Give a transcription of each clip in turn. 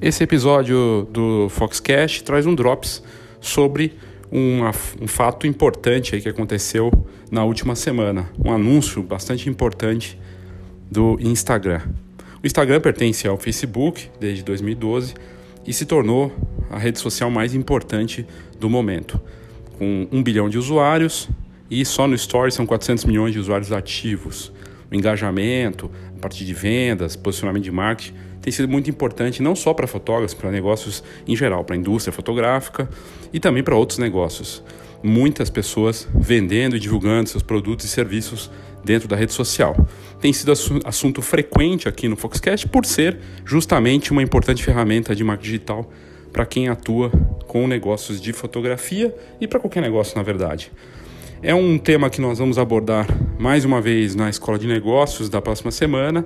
Esse episódio do Foxcast traz um drops sobre uma, um fato importante que aconteceu na última semana, um anúncio bastante importante do Instagram. O Instagram pertence ao Facebook desde 2012 e se tornou a rede social mais importante do momento, com um bilhão de usuários e só no Story são 400 milhões de usuários ativos. O engajamento, a parte de vendas, posicionamento de marketing tem sido muito importante não só para fotógrafos, para negócios em geral, para a indústria fotográfica e também para outros negócios. Muitas pessoas vendendo e divulgando seus produtos e serviços dentro da rede social. Tem sido assunto frequente aqui no Foxcast por ser justamente uma importante ferramenta de marketing digital para quem atua com negócios de fotografia e para qualquer negócio, na verdade. É um tema que nós vamos abordar mais uma vez na Escola de Negócios da próxima semana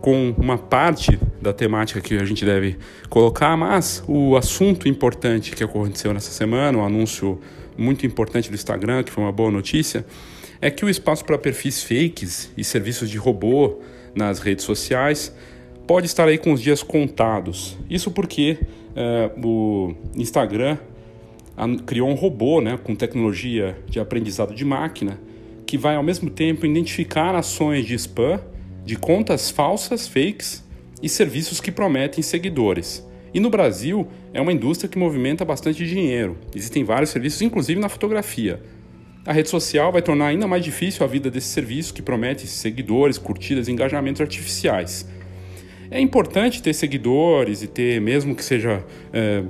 com uma parte da temática que a gente deve colocar, mas o assunto importante que aconteceu nessa semana, um anúncio muito importante do Instagram, que foi uma boa notícia, é que o espaço para perfis fakes e serviços de robô nas redes sociais pode estar aí com os dias contados. Isso porque uh, o Instagram criou um robô né, com tecnologia de aprendizado de máquina que vai ao mesmo tempo identificar ações de spam de contas falsas, fakes e serviços que prometem seguidores. E no Brasil é uma indústria que movimenta bastante dinheiro. Existem vários serviços, inclusive na fotografia. A rede social vai tornar ainda mais difícil a vida desse serviço que promete seguidores, curtidas e engajamentos artificiais. É importante ter seguidores e ter, mesmo que seja é,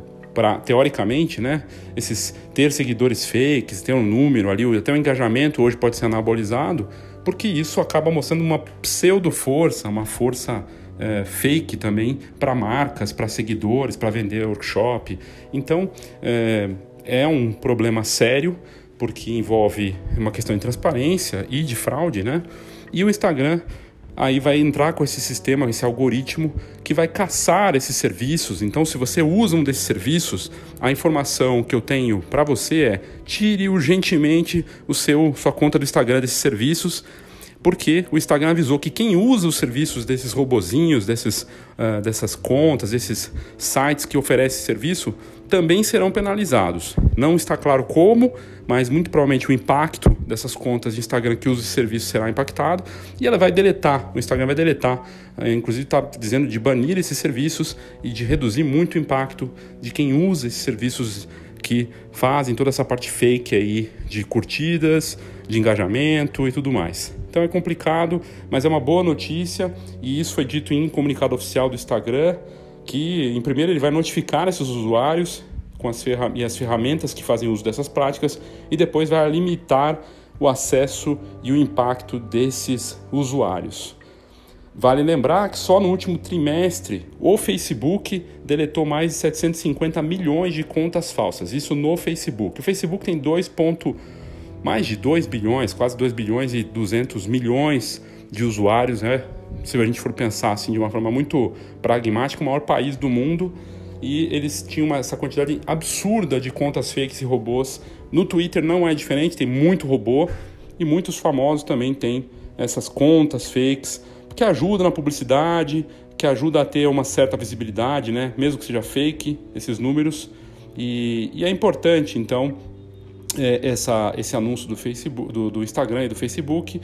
teoricamente, né, esses ter seguidores fakes, ter um número ali, até o engajamento hoje pode ser anabolizado, porque isso acaba mostrando uma pseudo força, uma força é, fake também para marcas, para seguidores, para vender workshop. Então é, é um problema sério porque envolve uma questão de transparência e de fraude, né? E o Instagram aí vai entrar com esse sistema, esse algoritmo que vai caçar esses serviços. Então, se você usa um desses serviços, a informação que eu tenho para você é tire urgentemente o seu sua conta do Instagram desses serviços porque o Instagram avisou que quem usa os serviços desses robozinhos, desses, uh, dessas contas, desses sites que oferecem serviço, também serão penalizados. Não está claro como, mas muito provavelmente o impacto dessas contas de Instagram que usam esse serviço será impactado e ela vai deletar, o Instagram vai deletar, uh, inclusive está dizendo de banir esses serviços e de reduzir muito o impacto de quem usa esses serviços que fazem toda essa parte fake aí de curtidas, de engajamento e tudo mais. Então é complicado, mas é uma boa notícia e isso foi dito em comunicado oficial do Instagram, que em primeiro ele vai notificar esses usuários com as, e as ferramentas que fazem uso dessas práticas e depois vai limitar o acesso e o impacto desses usuários. Vale lembrar que só no último trimestre o Facebook deletou mais de 750 milhões de contas falsas. Isso no Facebook. O Facebook tem 2 mais de 2 bilhões, quase 2 bilhões e 200 milhões de usuários, né? Se a gente for pensar assim de uma forma muito pragmática, o maior país do mundo e eles tinham uma, essa quantidade absurda de contas fakes e robôs. No Twitter não é diferente, tem muito robô e muitos famosos também têm essas contas fakes que ajudam na publicidade, que ajuda a ter uma certa visibilidade, né? Mesmo que seja fake, esses números. E, e é importante, então, é, essa, esse anúncio do, Facebook, do, do Instagram e do Facebook,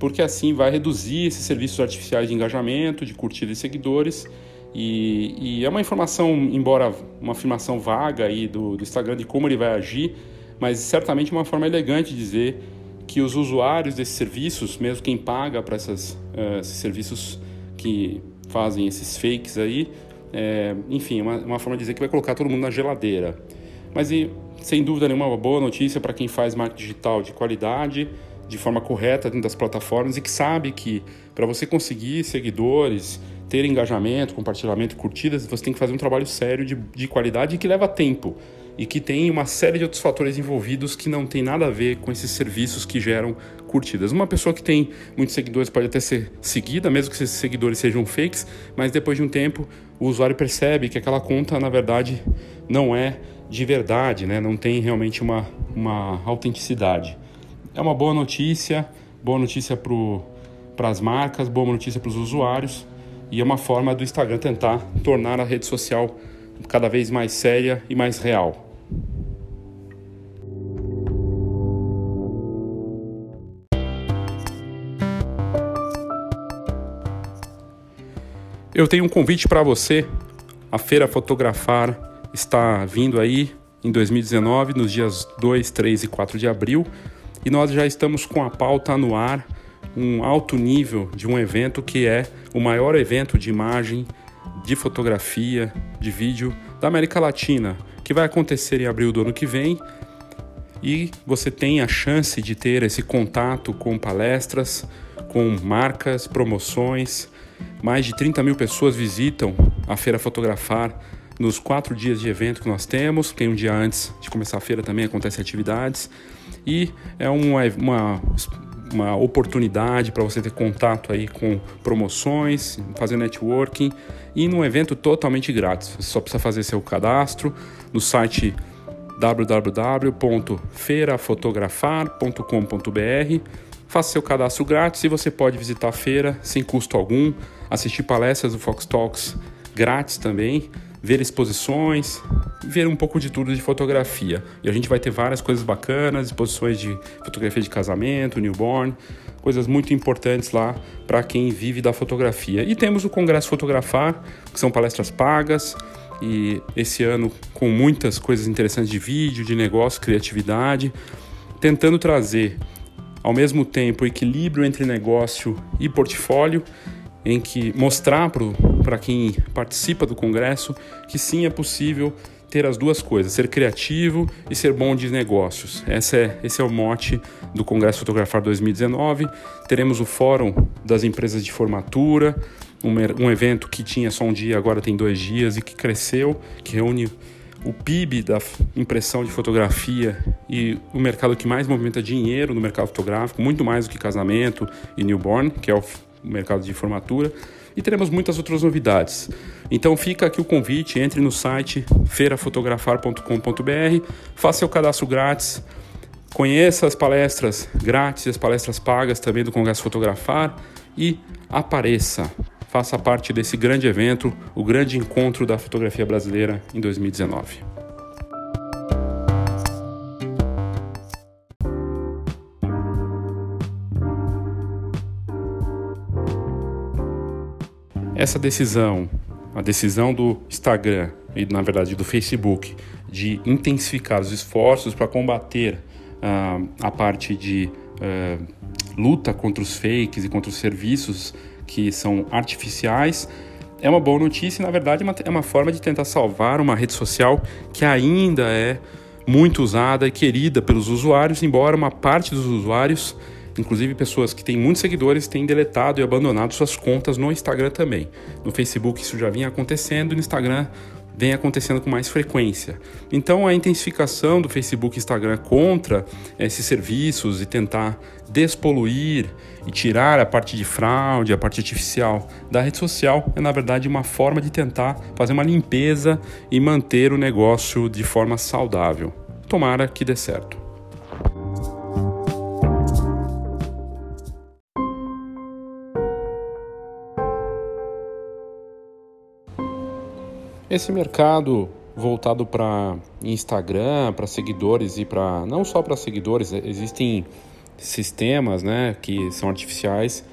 porque assim vai reduzir esses serviços artificiais de engajamento, de curtida e seguidores. E, e, é uma informação, embora uma afirmação vaga aí do, do Instagram de como ele vai agir, mas certamente uma forma elegante de dizer que os usuários desses serviços, mesmo quem paga para uh, esses serviços que fazem esses fakes aí, é, enfim, uma, uma forma de dizer que vai colocar todo mundo na geladeira. Mas e, sem dúvida nenhuma, uma boa notícia para quem faz marketing digital de qualidade, de forma correta dentro das plataformas e que sabe que para você conseguir seguidores, ter engajamento, compartilhamento, curtidas, você tem que fazer um trabalho sério de, de qualidade e que leva tempo. e que tem uma série de outros fatores envolvidos que não tem nada a ver com esses serviços que geram curtidas. Uma pessoa que tem muitos seguidores pode até ser seguida, mesmo que esses seguidores sejam fakes, mas depois de um tempo o usuário percebe que aquela conta na verdade não é de verdade, né? não tem realmente uma, uma autenticidade. É uma boa notícia, boa notícia para as marcas, boa notícia para os usuários e é uma forma do Instagram tentar tornar a rede social cada vez mais séria e mais real. Eu tenho um convite para você. A Feira Fotografar está vindo aí em 2019, nos dias 2, 3 e 4 de abril, e nós já estamos com a pauta no ar, um alto nível de um evento que é o maior evento de imagem, de fotografia, de vídeo da América Latina, que vai acontecer em abril do ano que vem. E você tem a chance de ter esse contato com palestras, com marcas, promoções, mais de 30 mil pessoas visitam a Feira Fotografar nos quatro dias de evento que nós temos. Tem um dia antes de começar a feira também acontecem atividades. E é uma, uma, uma oportunidade para você ter contato aí com promoções, fazer networking e num evento totalmente grátis. Você só precisa fazer seu cadastro no site www.feirafotografar.com.br Faça seu cadastro grátis e você pode visitar a feira sem custo algum, assistir palestras do Fox Talks grátis também, ver exposições, ver um pouco de tudo de fotografia. E a gente vai ter várias coisas bacanas, exposições de fotografia de casamento, newborn, coisas muito importantes lá para quem vive da fotografia. E temos o Congresso Fotografar, que são palestras pagas, e esse ano com muitas coisas interessantes de vídeo, de negócio, criatividade, tentando trazer ao mesmo tempo equilíbrio entre negócio e portfólio, em que mostrar para quem participa do congresso que sim é possível ter as duas coisas, ser criativo e ser bom de negócios. Esse é, esse é o mote do Congresso Fotografar 2019. Teremos o Fórum das Empresas de Formatura, um, um evento que tinha só um dia, agora tem dois dias e que cresceu, que reúne o PIB da impressão de fotografia e o mercado que mais movimenta dinheiro no mercado fotográfico, muito mais do que casamento e newborn, que é o mercado de formatura. E teremos muitas outras novidades. Então fica aqui o convite, entre no site feirafotografar.com.br, faça seu cadastro grátis, conheça as palestras grátis, as palestras pagas também do Congresso Fotografar e apareça faça parte desse grande evento, o grande encontro da fotografia brasileira em 2019. Essa decisão, a decisão do Instagram e na verdade do Facebook de intensificar os esforços para combater uh, a parte de uh, luta contra os fakes e contra os serviços que são artificiais, é uma boa notícia e, na verdade, é uma forma de tentar salvar uma rede social que ainda é muito usada e querida pelos usuários, embora uma parte dos usuários, inclusive pessoas que têm muitos seguidores, tenham deletado e abandonado suas contas no Instagram também. No Facebook isso já vinha acontecendo, no Instagram vem acontecendo com mais frequência. Então, a intensificação do Facebook e Instagram contra esses serviços e tentar despoluir e tirar a parte de fraude, a parte artificial da rede social é, na verdade, uma forma de tentar fazer uma limpeza e manter o negócio de forma saudável. Tomara que dê certo. Esse mercado voltado para Instagram, para seguidores e para não só para seguidores, existem sistemas, né, que são artificiais,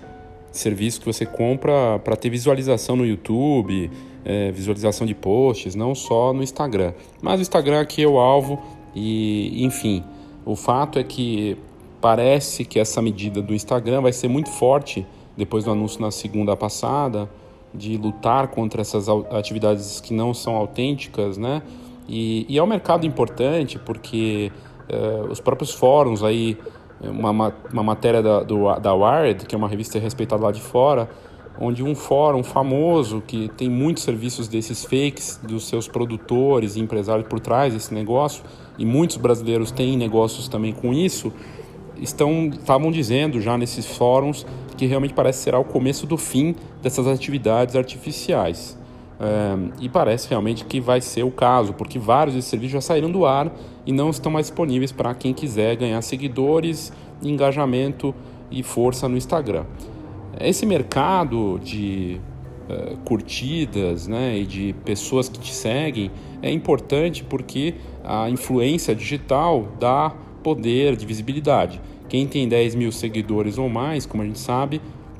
serviços que você compra para ter visualização no YouTube, é, visualização de posts, não só no Instagram. Mas o Instagram aqui é o alvo e, enfim, o fato é que parece que essa medida do Instagram vai ser muito forte depois do anúncio na segunda passada de lutar contra essas atividades que não são autênticas, né? E, e é um mercado importante porque uh, os próprios fóruns aí, uma, uma matéria da, do, da Wired, que é uma revista respeitada lá de fora, onde um fórum famoso que tem muitos serviços desses fakes dos seus produtores e empresários por trás desse negócio e muitos brasileiros têm negócios também com isso estão estavam dizendo já nesses fóruns que realmente parece será o começo do fim dessas atividades artificiais. É, e parece realmente que vai ser o caso porque vários desses serviços já saíram do ar e não estão mais disponíveis para quem quiser ganhar seguidores engajamento e força no Instagram. Esse mercado de uh, curtidas né, e de pessoas que te seguem é importante porque a influência digital dá poder de visibilidade. Quem tem 10 mil seguidores ou mais, como a gente sabe,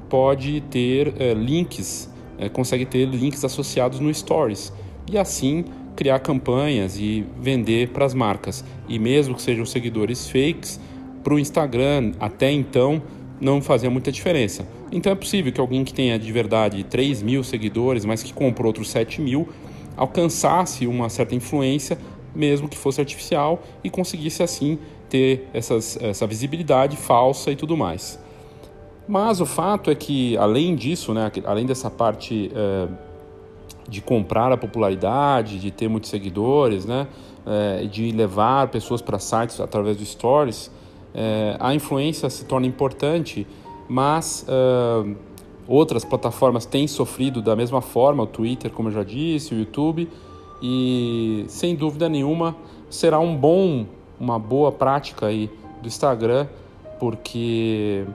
pode ter uh, links, uh, consegue ter links associados no Stories e assim criar campanhas e vender para as marcas. E mesmo que sejam seguidores fakes, para o Instagram, até então, não fazia muita diferença. Então é possível que alguém que tenha de verdade 3 mil seguidores, mas que comprou outros 7 mil, alcançasse uma certa influência, mesmo que fosse artificial, e conseguisse assim ter essas, essa visibilidade falsa e tudo mais. Mas o fato é que, além disso, né, além dessa parte é, de comprar a popularidade, de ter muitos seguidores, né, é, de levar pessoas para sites através do Stories, é, a influência se torna importante, mas outras plataformas têm sofrido da mesma forma, o Twitter, como eu já disse, o YouTube, e sem dúvida nenhuma será um bom, uma boa prática aí do Instagram, porque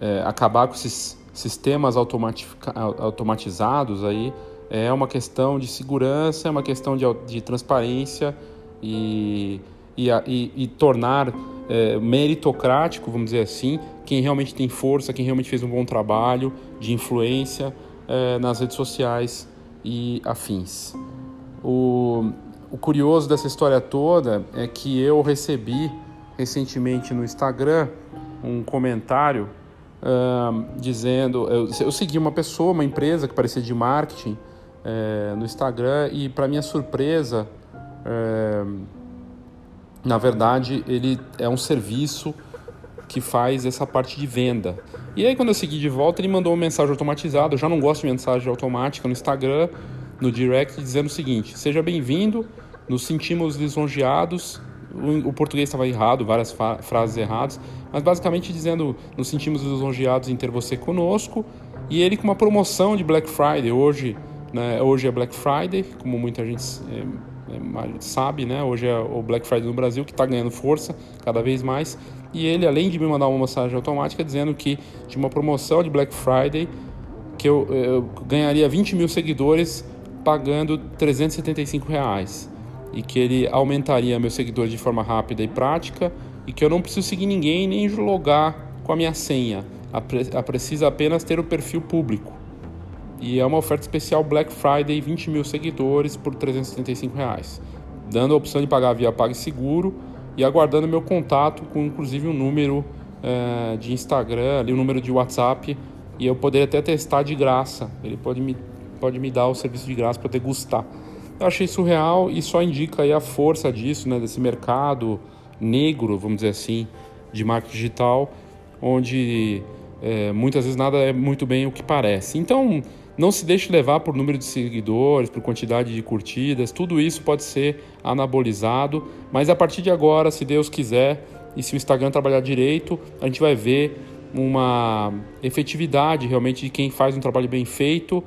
é, acabar com esses sistemas automatizados aí é uma questão de segurança, é uma questão de, de transparência e, e, e, e tornar é, meritocrático, vamos dizer assim, quem realmente tem força, quem realmente fez um bom trabalho de influência é, nas redes sociais e afins. O, o curioso dessa história toda é que eu recebi recentemente no Instagram um comentário uh, dizendo. Eu, eu, segui uma pessoa, uma empresa que parecia de marketing uh, no Instagram e, para minha surpresa, uh, na verdade, ele é um serviço que faz essa parte de venda. E aí, quando eu segui de volta, ele mandou uma mensagem automatizada. Eu já não gosto de mensagem automática no Instagram, no direct, dizendo o seguinte: Seja bem-vindo, nos sentimos lisonjeados. O, português estava errado, várias frases erradas, mas basicamente dizendo: Nos sentimos lisonjeados em ter você conosco. E ele com uma promoção de Black Friday. Hoje, né, hoje é Black Friday, como muita gente. É, sabe, né? Hoje é o Black Friday no Brasil que está ganhando força cada vez mais. E ele, além de me mandar uma mensagem automática dizendo que tinha uma promoção de Black Friday que eu, eu ganharia 20 mil seguidores pagando 375 reais e que ele aumentaria meus seguidores de forma rápida e prática e que eu não preciso seguir ninguém nem logar com a minha senha. Precisa apenas ter o perfil público. E é uma oferta especial Black Friday, 20 mil seguidores por 375 reais, dando a opção de pagar via PagSeguro e aguardando meu contato com inclusive um número é, de Instagram, ali um número de WhatsApp e eu poderia até testar de graça. Ele pode me, pode me dar o serviço de graça para degustar. Eu achei surreal e só indica aí a força disso, né, desse mercado negro, vamos dizer assim, de marketing digital, onde é, muitas vezes nada é muito bem o que parece. Então, não se deixe levar por número de seguidores, por quantidade de curtidas, tudo isso pode ser anabolizado, mas a partir de agora, se Deus quiser e se o Instagram trabalhar direito, a gente vai ver uma efetividade realmente de quem faz um trabalho bem feito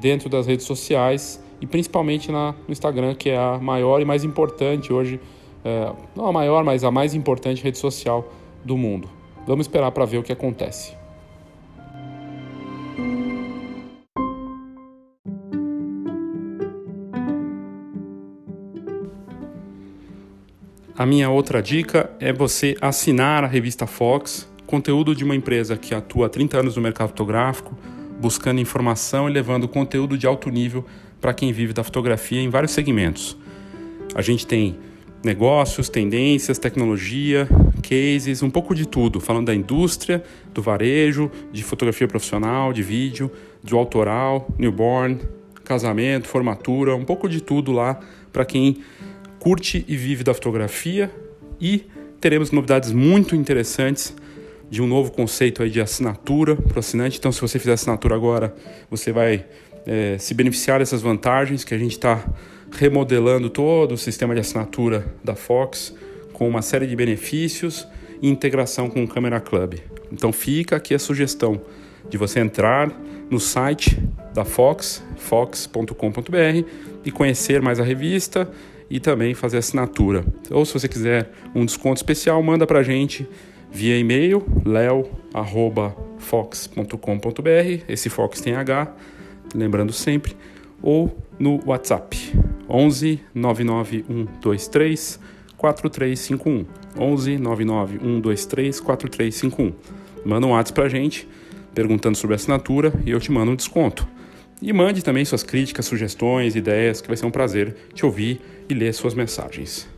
dentro das redes sociais e principalmente na, no Instagram, que é a maior e mais importante hoje, é, não a maior, mas a mais importante rede social do mundo. Vamos esperar para ver o que acontece. A minha outra dica é você assinar a revista Fox, conteúdo de uma empresa que atua há 30 anos no mercado fotográfico, buscando informação e levando conteúdo de alto nível para quem vive da fotografia em vários segmentos. A gente tem negócios, tendências, tecnologia, cases, um pouco de tudo, falando da indústria, do varejo, de fotografia profissional, de vídeo, do autoral, newborn, casamento, formatura, um pouco de tudo lá para quem curte e vive da fotografia e teremos novidades muito interessantes de um novo conceito aí de assinatura para o assinante. Então, se você fizer assinatura agora, você vai é, se beneficiar dessas vantagens que a gente está remodelando todo o sistema de assinatura da Fox com uma série de benefícios e integração com o Camera Club. Então fica aqui a sugestão de você entrar no site da Fox, fox.com.br e conhecer mais a revista e também fazer assinatura. Ou se você quiser um desconto especial, manda para a gente via e-mail leo@fox.com.br. Esse Fox tem H, lembrando sempre, ou no WhatsApp 11 99123 4351 11 99123 4351. Manda um WhatsApp pra gente perguntando sobre a assinatura e eu te mando um desconto. E mande também suas críticas, sugestões, ideias, que vai ser um prazer te ouvir e ler suas mensagens.